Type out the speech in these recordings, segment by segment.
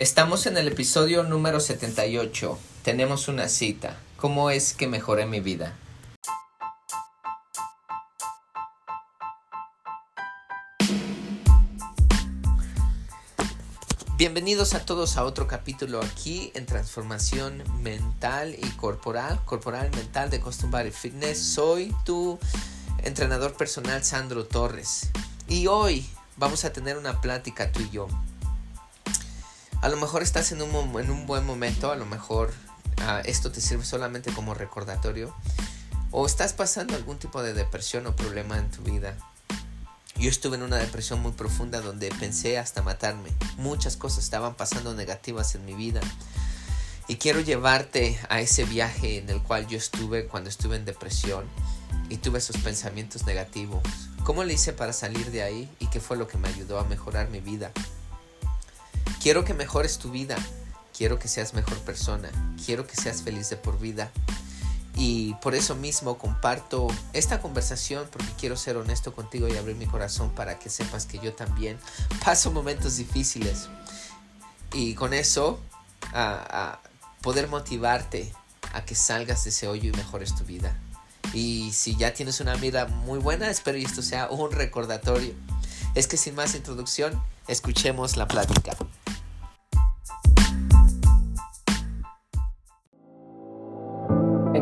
Estamos en el episodio número 78. Tenemos una cita. ¿Cómo es que mejoré mi vida? Bienvenidos a todos a otro capítulo aquí en transformación mental y corporal, corporal mental de Custom Body Fitness. Soy tu entrenador personal Sandro Torres y hoy vamos a tener una plática tú y yo. A lo mejor estás en un, en un buen momento, a lo mejor ah, esto te sirve solamente como recordatorio o estás pasando algún tipo de depresión o problema en tu vida yo estuve en una depresión muy profunda donde pensé hasta matarme. Muchas cosas estaban pasando negativas en mi vida. Y quiero llevarte a ese viaje en el cual yo estuve cuando estuve en depresión y tuve esos pensamientos negativos. ¿Cómo le hice para salir de ahí y qué fue lo que me ayudó a mejorar mi vida? Quiero que mejores tu vida. Quiero que seas mejor persona. Quiero que seas feliz de por vida. Y por eso mismo comparto esta conversación porque quiero ser honesto contigo y abrir mi corazón para que sepas que yo también paso momentos difíciles. Y con eso a, poder motivarte a que salgas de ese hoyo y mejores tu vida. Y si ya tienes una vida muy buena, espero que esto sea un recordatorio. Es que sin más introducción, escuchemos la plática.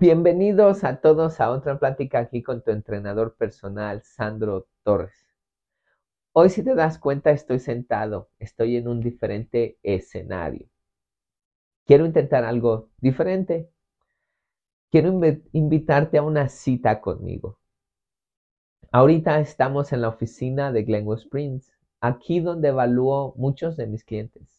Bienvenidos a todos a otra plática aquí con tu entrenador personal, Sandro Torres. Hoy si te das cuenta estoy sentado, estoy en un diferente escenario. Quiero intentar algo diferente. Quiero invitarte a una cita conmigo. Ahorita estamos en la oficina de Glenwood Springs, aquí donde evalúo muchos de mis clientes.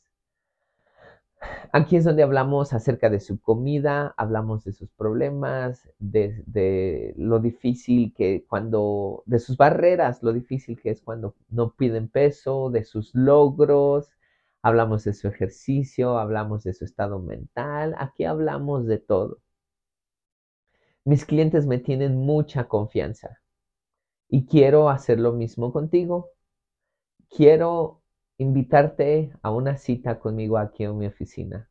Aquí es donde hablamos acerca de su comida, hablamos de sus problemas, de, lo difícil que cuando, de sus barreras, lo difícil que es cuando no piden peso, de sus logros, hablamos de su ejercicio, hablamos de su estado mental, aquí hablamos de todo. Mis clientes me tienen mucha confianza y quiero hacer lo mismo contigo. Quiero invitarte a una cita conmigo aquí en mi oficina,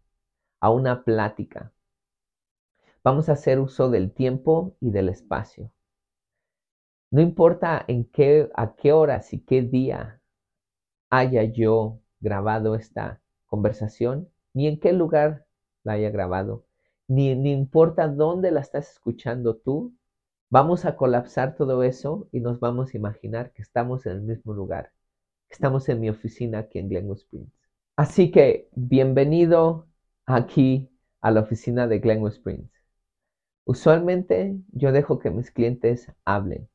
a una plática. Vamos a hacer uso del tiempo y del espacio. No importa en qué, a qué horas y qué día haya yo grabado esta conversación, ni en qué lugar la haya grabado, ni, ni importa dónde la estás escuchando tú, vamos a colapsar todo eso y nos vamos a imaginar que estamos en el mismo lugar Estamos en mi oficina aquí en Glenwood Springs. Así que bienvenido aquí a la oficina de Glenwood Springs. Usualmente yo dejo que mis clientes hablen,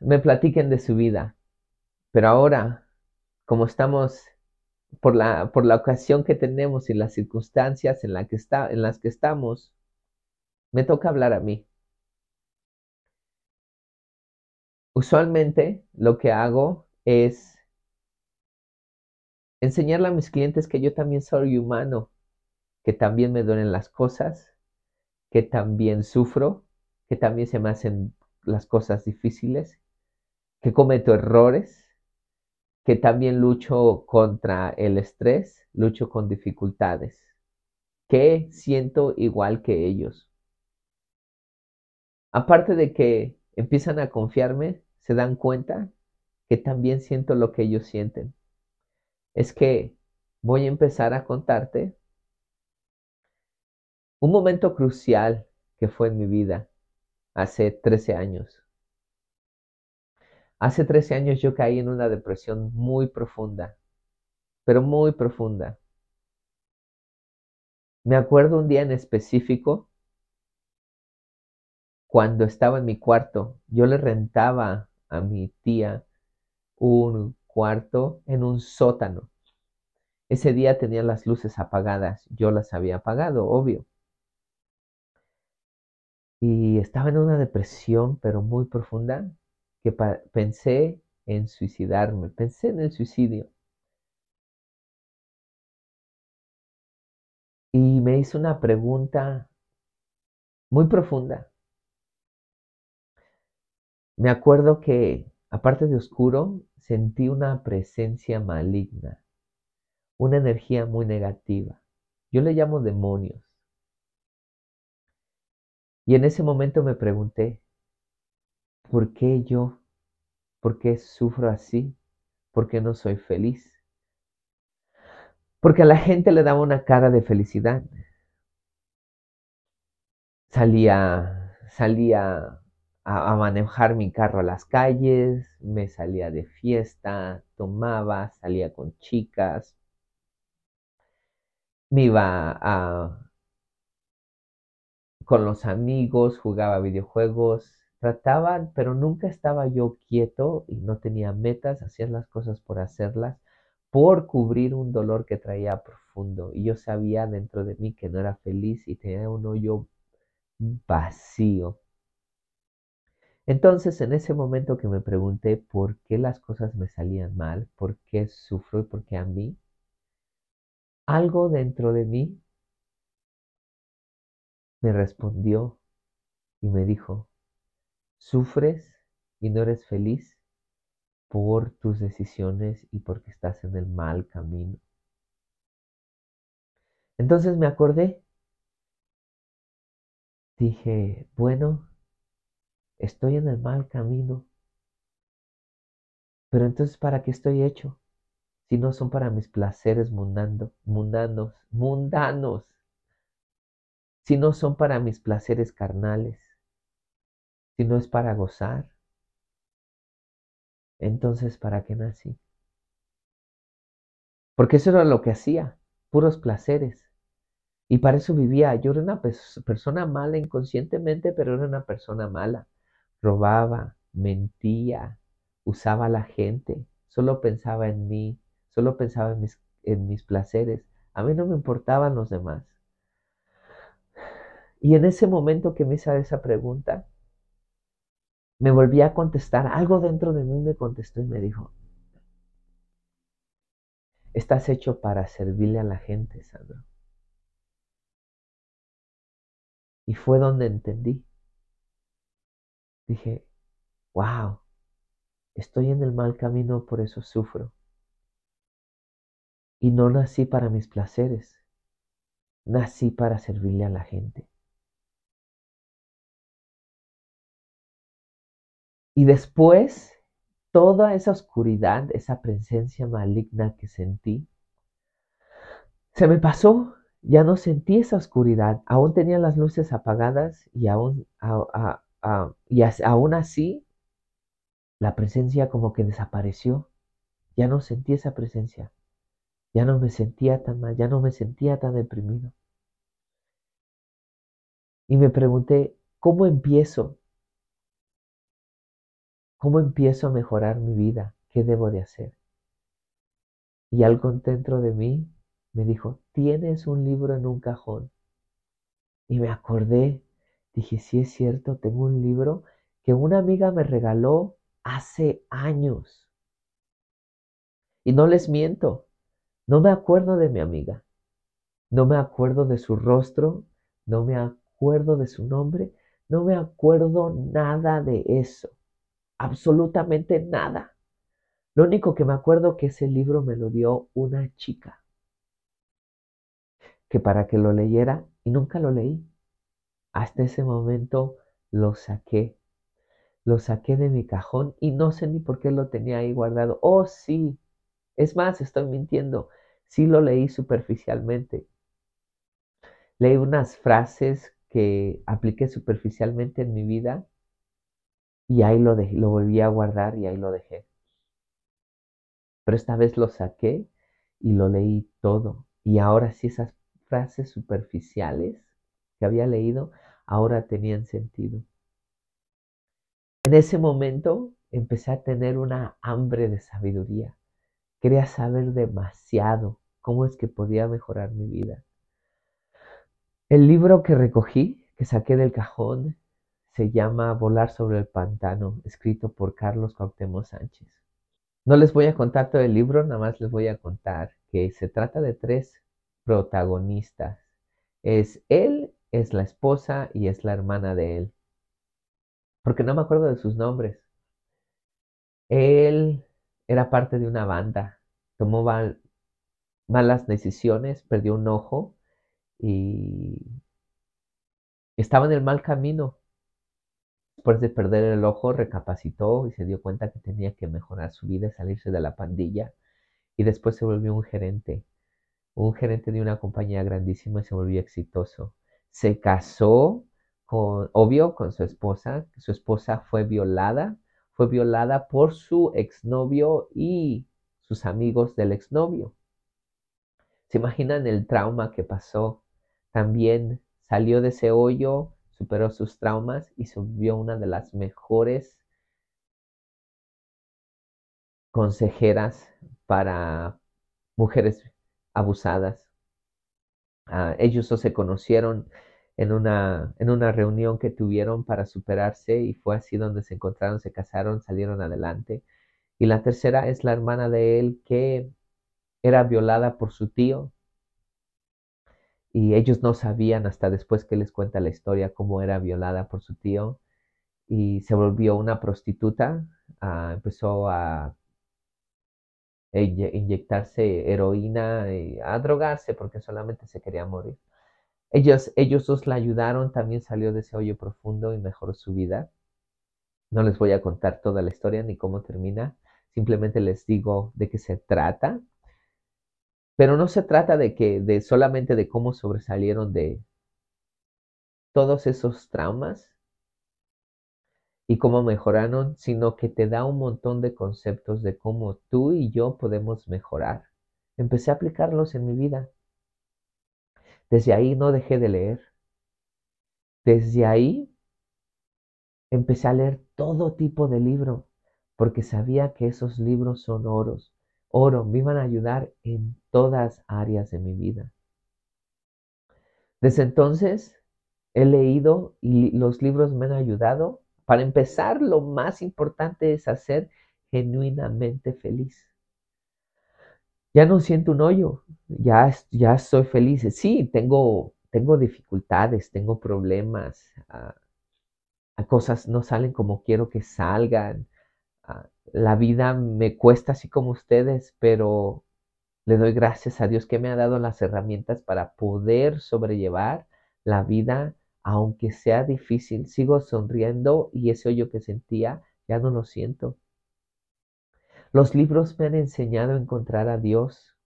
me platiquen de su vida, pero ahora, como estamos por la, por la ocasión que tenemos y las circunstancias en, la que está, en las que estamos, me toca hablar a mí. Usualmente lo que hago es enseñarle a mis clientes que yo también soy humano, que también me duelen las cosas, que también sufro, que también se me hacen las cosas difíciles, que cometo errores, que también lucho contra el estrés, lucho con dificultades, que siento igual que ellos. Aparte de que empiezan a confiarme, se dan cuenta que también siento lo que ellos sienten. Es que voy a empezar a contarte un momento crucial que fue en mi vida hace 13 años. Hace 13 años yo caí en una depresión muy profunda, pero muy profunda. Me acuerdo un día en específico cuando estaba en mi cuarto. Yo le rentaba a mi tía un cuarto en un sótano. Ese día tenía las luces apagadas, yo las había apagado, obvio. Y estaba en una depresión, pero muy profunda, que pensé en suicidarme, pensé en el suicidio. Y me hizo una pregunta muy profunda. Me acuerdo que, aparte de oscuro, sentí una presencia maligna, una energía muy negativa. Yo le llamo demonios. Y en ese momento me pregunté, ¿por qué yo? ¿Por qué sufro así? ¿Por qué no soy feliz? Porque a la gente le daba una cara de felicidad. Salía, salía a, manejar mi carro a las calles, me salía de fiesta, tomaba, salía con chicas, me iba a, con los amigos, jugaba videojuegos, trataba, pero nunca estaba yo quieto y no tenía metas, hacía las cosas por hacerlas, por cubrir un dolor que traía profundo. Y yo sabía dentro de mí que no era feliz y tenía un hoyo vacío. Entonces, en ese momento que me pregunté por qué las cosas me salían mal, por qué sufro y por qué a mí, algo dentro de mí me respondió y me dijo, sufres y no eres feliz por tus decisiones y porque estás en el mal camino. Entonces me acordé, dije, bueno, estoy en el mal camino. Pero entonces, ¿para qué estoy hecho? Si no son para mis placeres mundanos, mundanos, mundanos. Si no son para mis placeres carnales. Si no es para gozar. Entonces, ¿para qué nací? Porque eso era lo que hacía, puros placeres. Y para eso vivía. Yo era una persona mala inconscientemente, pero era una persona mala robaba, mentía, usaba a la gente, solo pensaba en mí, solo pensaba en mis, en mis placeres. A mí no me importaban los demás. Y en ese momento que me hice esa pregunta, me volví a contestar. Algo dentro de mí me contestó y me dijo, estás hecho para servirle a la gente, Sandro. Y fue donde entendí Dije, wow, estoy en el mal camino, por eso sufro. Y no nací para mis placeres, nací para servirle a la gente. Y después, toda esa oscuridad, esa presencia maligna que sentí, se me pasó, ya no sentí esa oscuridad, aún tenía las luces apagadas y aún, Ah, y aún así, la presencia como que desapareció. Ya no sentí esa presencia. Ya no me sentía tan mal, ya no me sentía tan deprimido. Y me pregunté, ¿cómo empiezo? ¿Cómo empiezo a mejorar mi vida? ¿Qué debo de hacer? Y algo dentro de mí me dijo, tienes un libro en un cajón. Y me acordé Dije, sí es cierto, tengo un libro que una amiga me regaló hace años. Y no les miento, no me acuerdo de mi amiga, no me acuerdo de su rostro, no me acuerdo de su nombre, no me acuerdo nada de eso, absolutamente nada. Lo único que me acuerdo que ese libro me lo dio una chica, que para que lo leyera y nunca lo leí. Hasta ese momento lo saqué. Lo saqué de mi cajón y no sé ni por qué lo tenía ahí guardado. Oh, sí. Es más, estoy mintiendo. Sí lo leí superficialmente. Leí unas frases que apliqué superficialmente en mi vida y ahí lo, lo volví a guardar y ahí lo dejé. Pero esta vez lo saqué y lo leí todo. Y ahora sí esas frases superficiales que había leído ahora tenían sentido. En ese momento empecé a tener una hambre de sabiduría. Quería saber demasiado cómo es que podía mejorar mi vida. El libro que recogí, que saqué del cajón, se llama Volar sobre el pantano, escrito por Carlos Cuauhtémoc Sánchez. No les voy a contar todo el libro, nada más les voy a contar que se trata de tres protagonistas. Es él, es la esposa y es la hermana de él. Porque no me acuerdo de sus nombres. Él era parte de una banda, tomó malas decisiones, perdió un ojo y estaba en el mal camino. Después de perder el ojo, recapacitó y se dio cuenta que tenía que mejorar su vida, salirse de la pandilla. Y después se volvió un gerente, un gerente de una compañía grandísima y se volvió exitoso. Se casó con, obvio, con su esposa. Su esposa fue violada, fue violada por su exnovio y sus amigos del exnovio. ¿Se imaginan el trauma que pasó? También salió de ese hoyo, superó sus traumas y se volvió una de las mejores consejeras para mujeres abusadas. Ah, ellos se conocieron en una, en una reunión que tuvieron para superarse y fue así donde se encontraron, se casaron, salieron adelante. Y la tercera es la hermana de él que era violada por su tío y ellos no sabían hasta después que les cuenta la historia cómo era violada por su tío y se volvió una prostituta, ah, empezó a inyectarse heroína y a drogarse porque solamente se quería morir. Ellos, ellos dos la ayudaron, también salió de ese hoyo profundo y mejoró su vida. No les voy a contar toda la historia ni cómo termina, simplemente les digo de qué se trata pero no se trata de que, de solamente de cómo sobresalieron de todos esos traumas y cómo mejoraron, sino que te da un montón de conceptos de cómo tú y yo podemos mejorar. Empecé a aplicarlos en mi vida. Desde ahí no dejé de leer. Desde ahí empecé a leer todo tipo de libro, porque sabía que esos libros son oros oro, me iban a ayudar en todas áreas de mi vida. Desde entonces he leído y los libros me han ayudado. Para empezar, lo más importante es hacer genuinamente feliz. Ya no siento un hoyo, ya, ya soy feliz. Sí, tengo, tengo dificultades, tengo problemas, ah, cosas no salen como quiero que salgan, ah, la vida me cuesta así como ustedes, pero le doy gracias a Dios que me ha dado las herramientas para poder sobrellevar la vida, aunque sea difícil. Sigo sonriendo y ese hoyo que sentía ya no lo siento. Los libros me han enseñado a encontrar a Dios.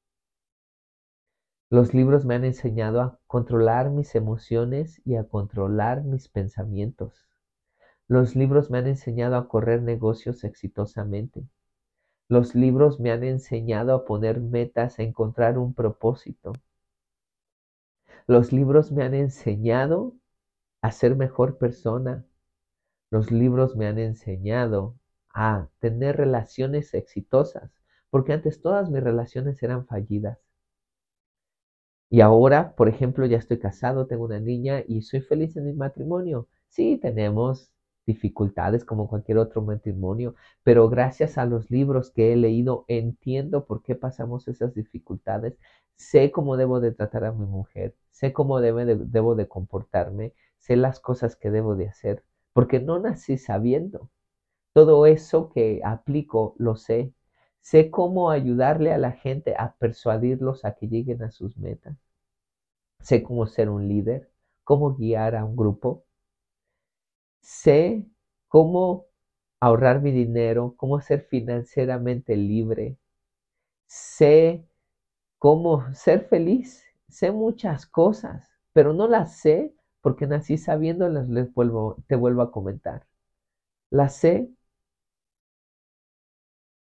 Los libros me han enseñado a controlar mis emociones y a controlar mis pensamientos. Los libros me han enseñado a correr negocios exitosamente. Los libros me han enseñado a poner metas, a encontrar un propósito. Los libros me han enseñado a ser mejor persona. Los libros me han enseñado a tener relaciones exitosas, porque antes todas mis relaciones eran fallidas. Y ahora, por ejemplo, ya estoy casado, tengo una niña y soy feliz en mi matrimonio. Sí, tenemos dificultades como cualquier otro matrimonio, pero gracias a los libros que he leído entiendo por qué pasamos esas dificultades, sé cómo debo de tratar a mi mujer, sé cómo debo de comportarme, sé las cosas que debo de hacer, porque no nací sabiendo. Todo eso que aplico lo sé. Sé cómo ayudarle a la gente a persuadirlos a que lleguen a sus metas. Sé cómo ser un líder, cómo guiar a un grupo, sé cómo ahorrar mi dinero, cómo ser financieramente libre, sé cómo ser feliz. Sé muchas cosas, pero no las sé porque nací sabiéndolas, les vuelvo, te vuelvo a comentar. Las sé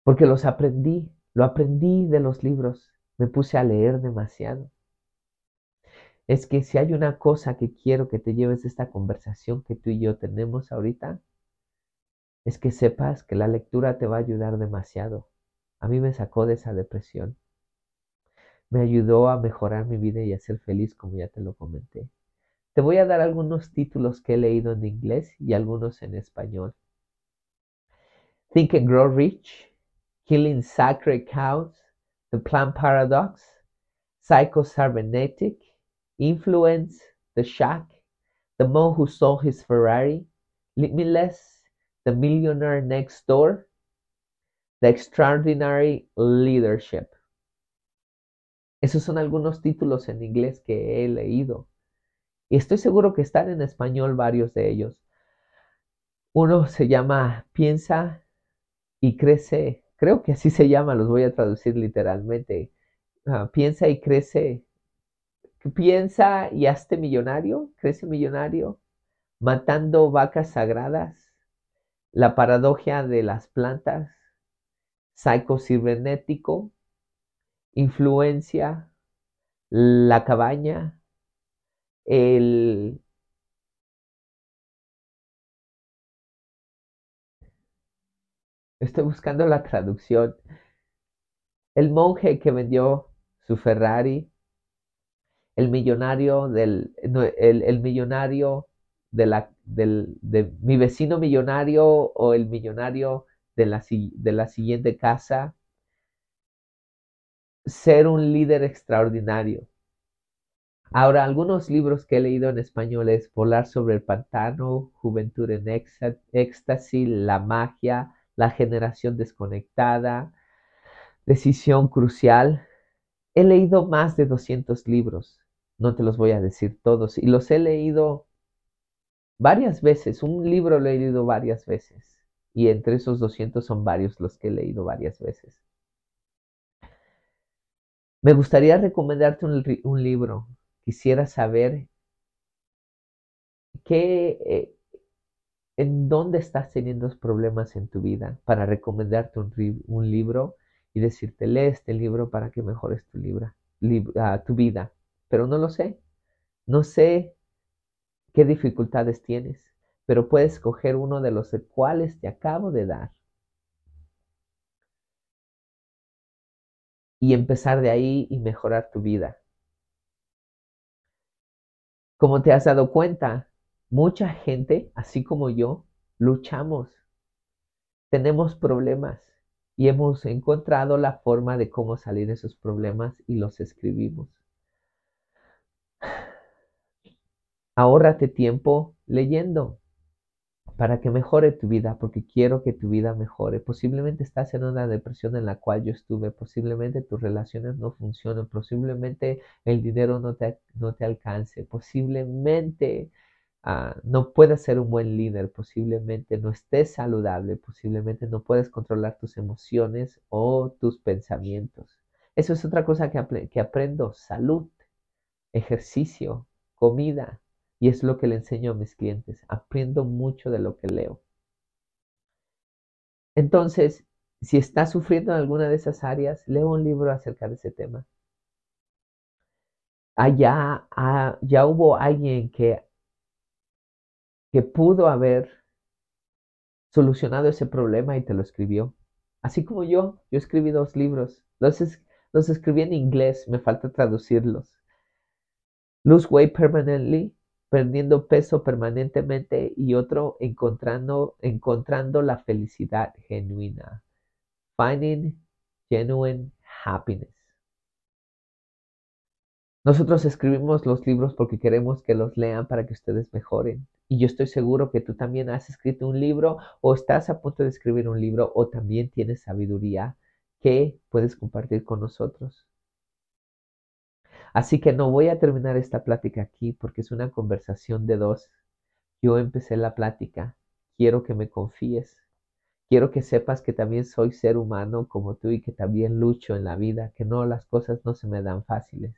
porque los aprendí, lo aprendí de los libros, me puse a leer demasiado. Es que si hay una cosa que quiero que te lleves de esta conversación que tú y yo tenemos ahorita, es que sepas que la lectura te va a ayudar demasiado. A mí me sacó de esa depresión. Me ayudó a mejorar mi vida y a ser feliz, como ya te lo comenté. Te voy a dar algunos títulos que he leído en inglés y algunos en español. Think and Grow Rich, Killing Sacred Cows, The Plant Paradox, Psycho-Cybernetic, Influence, The Shack, The Man Who Sold His Ferrari, Limitless, The Millionaire Next Door, The Extraordinary Leadership. Esos son algunos títulos en inglés que he leído. Y estoy seguro que están en español varios de ellos. Uno se llama Piensa y crece. Creo que así se llama, los voy a traducir literalmente. Ah, piensa y crece. Piensa y hazte millonario, crece millonario, matando vacas sagradas, la paradoja de las plantas, psicocibernético, influencia, la cabaña, el Estoy buscando la traducción. El monje que vendió su Ferrari, el millonario del, el millonario de, la, de mi vecino millonario o el millonario de la, de la siguiente casa. Ser un líder extraordinario. Ahora, algunos libros que he leído en español es Volar sobre el pantano, Juventud en éxtasis, La magia, La generación desconectada, Decisión crucial. He leído más de 200 libros, no te los voy a decir todos, y los he leído varias veces, un libro lo he leído varias veces y entre esos 200 son varios los que he leído varias veces. Me gustaría recomendarte un, libro. Quisiera saber qué, eh, en dónde estás teniendo problemas en tu vida para recomendarte un, libro y decirte, lee este libro para que mejores tu, libra, ah, tu vida. Pero no lo sé. No sé qué dificultades tienes, pero puedes escoger uno de los cuales te acabo de dar. Y empezar de ahí y mejorar tu vida. Como te has dado cuenta, mucha gente, así como yo, luchamos. Tenemos problemas y hemos encontrado la forma de cómo salir de esos problemas y los escribimos. Ahórrate tiempo leyendo para que mejore tu vida, porque quiero que tu vida mejore. Posiblemente estás en una depresión en la cual yo estuve, posiblemente tus relaciones no funcionan, posiblemente el dinero no te, no te alcance, posiblemente ah, no puedas ser un buen líder, posiblemente no estés saludable, posiblemente no puedes controlar tus emociones o tus pensamientos. Eso es otra cosa que, que aprendo, salud, ejercicio, comida, y es lo que le enseño a mis clientes. Aprendo mucho de lo que leo. Entonces, si estás sufriendo en alguna de esas áreas, leo un libro acerca de ese tema. Allá ah, ya hubo alguien que, que pudo haber solucionado ese problema y te lo escribió. Así como yo, yo escribí dos libros. Los, los escribí en inglés, me falta traducirlos. Lose Weight Permanently perdiendo peso permanentemente y otro encontrando, encontrando la felicidad genuina. Finding genuine happiness. Nosotros escribimos los libros porque queremos que los lean para que ustedes mejoren. Y yo estoy seguro que tú también has escrito un libro o estás a punto de escribir un libro o también tienes sabiduría que puedes compartir con nosotros. Así que no voy a terminar esta plática aquí porque es una conversación de dos. Yo empecé la plática. Quiero que me confíes. Quiero que sepas que también soy ser humano como tú y que también lucho en la vida, que no las cosas no se me dan fáciles.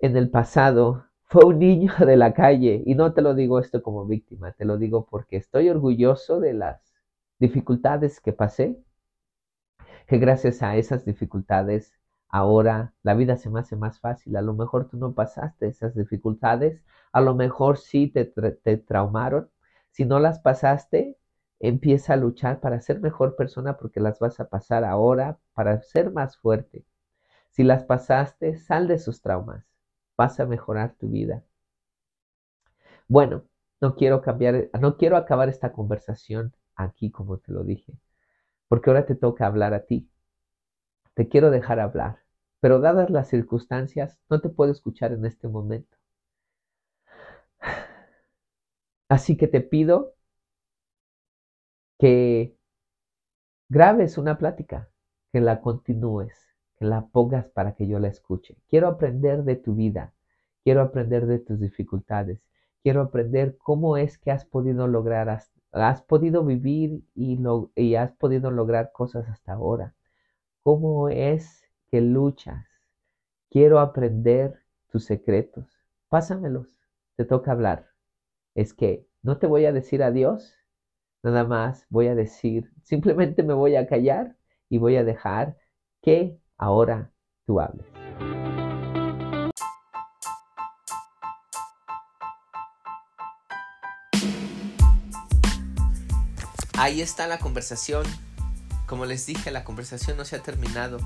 En el pasado fue un niño de la calle y no te lo digo esto como víctima, te lo digo porque estoy orgulloso de las dificultades que pasé, que gracias a esas dificultades ahora la vida se me hace más fácil. A lo mejor tú no pasaste esas dificultades, a lo mejor sí te, te traumaron. Si no las pasaste, empieza a luchar para ser mejor persona porque las vas a pasar ahora para ser más fuerte. Si las pasaste, sal de sus traumas. Vas a mejorar tu vida. Bueno, no quiero cambiar, no quiero acabar esta conversación aquí como te lo dije, porque ahora te toca hablar a ti. Te quiero dejar hablar, pero dadas las circunstancias, no te puedo escuchar en este momento. Así que te pido que grabes una plática, que la continúes, que la pongas para que yo la escuche. Quiero aprender de tu vida, quiero aprender de tus dificultades, quiero aprender cómo es que has podido lograr has podido vivir y, has podido lograr cosas hasta ahora. ¿Cómo es que luchas? Quiero aprender tus secretos. Pásamelos. Te toca hablar. Es que no te voy a decir adiós. Nada más voy a decir, simplemente me voy a callar y voy a dejar que ahora tú hables. Ahí está la conversación. Como les dije, la conversación no se ha terminado.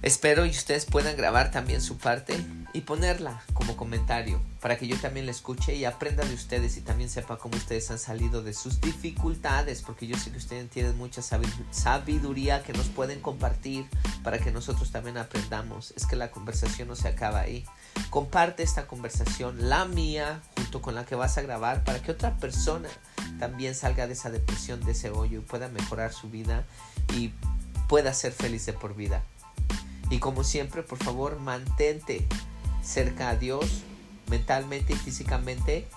Espero y ustedes puedan grabar también su parte y ponerla como comentario para que yo también la escuche y aprenda de ustedes y también sepa cómo ustedes han salido de sus dificultades porque yo sé que ustedes tienen mucha sabiduría que nos pueden compartir para que nosotros también aprendamos. Es que la conversación no se acaba ahí. Comparte esta conversación, la mía, con la que vas a grabar para que otra persona también salga de esa depresión, de ese hoyo y pueda mejorar su vida y pueda ser feliz de por vida. Y como siempre, por favor, mantente cerca a Dios mentalmente y físicamente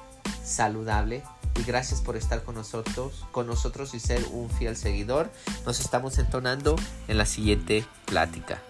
saludable. Y gracias por estar con nosotros, con nosotros y ser un fiel seguidor. Nos estamos entonando en la siguiente plática.